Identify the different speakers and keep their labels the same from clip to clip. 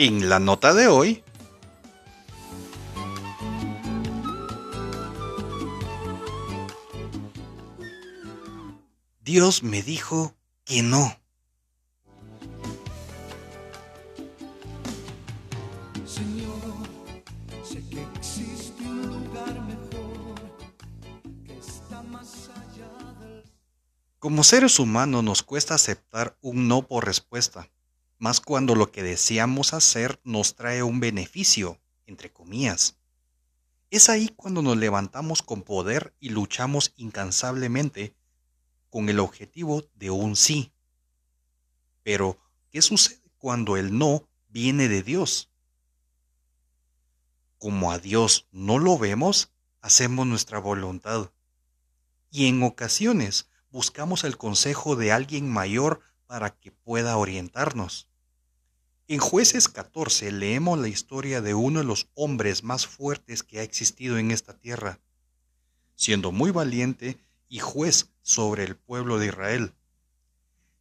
Speaker 1: En la nota de hoy, Dios me dijo que no. Como seres humanos nos cuesta aceptar un no por respuesta, más cuando lo que deseamos hacer nos trae un beneficio, entre comillas. Es ahí cuando nos levantamos con poder y luchamos incansablemente con el objetivo de un sí. Pero, ¿qué sucede cuando el no viene de Dios? Como a Dios no lo vemos, hacemos nuestra voluntad. Y en ocasiones buscamos el consejo de alguien mayor para que pueda orientarnos. En jueces 14 leemos la historia de uno de los hombres más fuertes que ha existido en esta tierra. Siendo muy valiente y juez sobre el pueblo de Israel,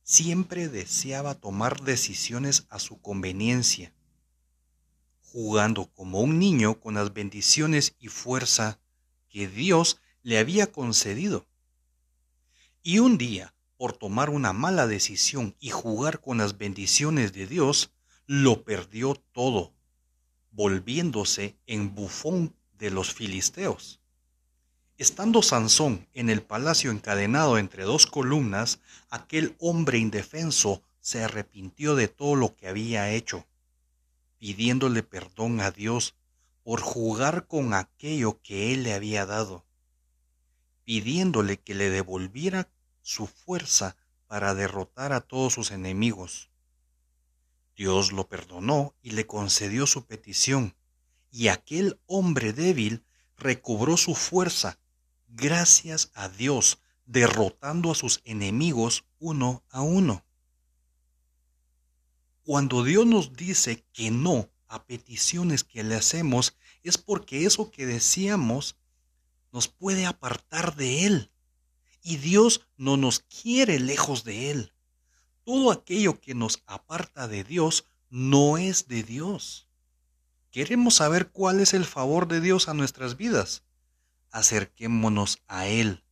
Speaker 1: siempre deseaba tomar decisiones a su conveniencia, jugando como un niño con las bendiciones y fuerza que Dios le había concedido. Y un día, por tomar una mala decisión y jugar con las bendiciones de Dios, lo perdió todo, volviéndose en bufón de los filisteos. Estando Sansón en el palacio encadenado entre dos columnas, aquel hombre indefenso se arrepintió de todo lo que había hecho, pidiéndole perdón a Dios por jugar con aquello que él le había dado, pidiéndole que le devolviera su fuerza para derrotar a todos sus enemigos. Dios lo perdonó y le concedió su petición, y aquel hombre débil recobró su fuerza gracias a Dios, derrotando a sus enemigos uno a uno. Cuando Dios nos dice que no a peticiones que le hacemos, es porque eso que decíamos nos puede apartar de Él y Dios no nos quiere lejos de Él. Todo aquello que nos aparta de Dios no es de Dios. Queremos saber cuál es el favor de Dios a nuestras vidas. Acerquémonos a Él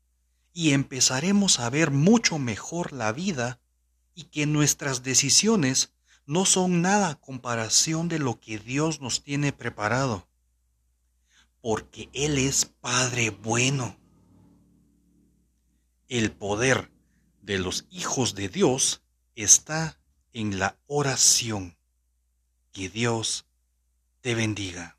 Speaker 1: y empezaremos a ver mucho mejor la vida y que nuestras decisiones no son nada a comparación de lo que Dios nos tiene preparado. Porque Él es Padre bueno el poder de los hijos de Dios está en la oración. Que Dios te bendiga.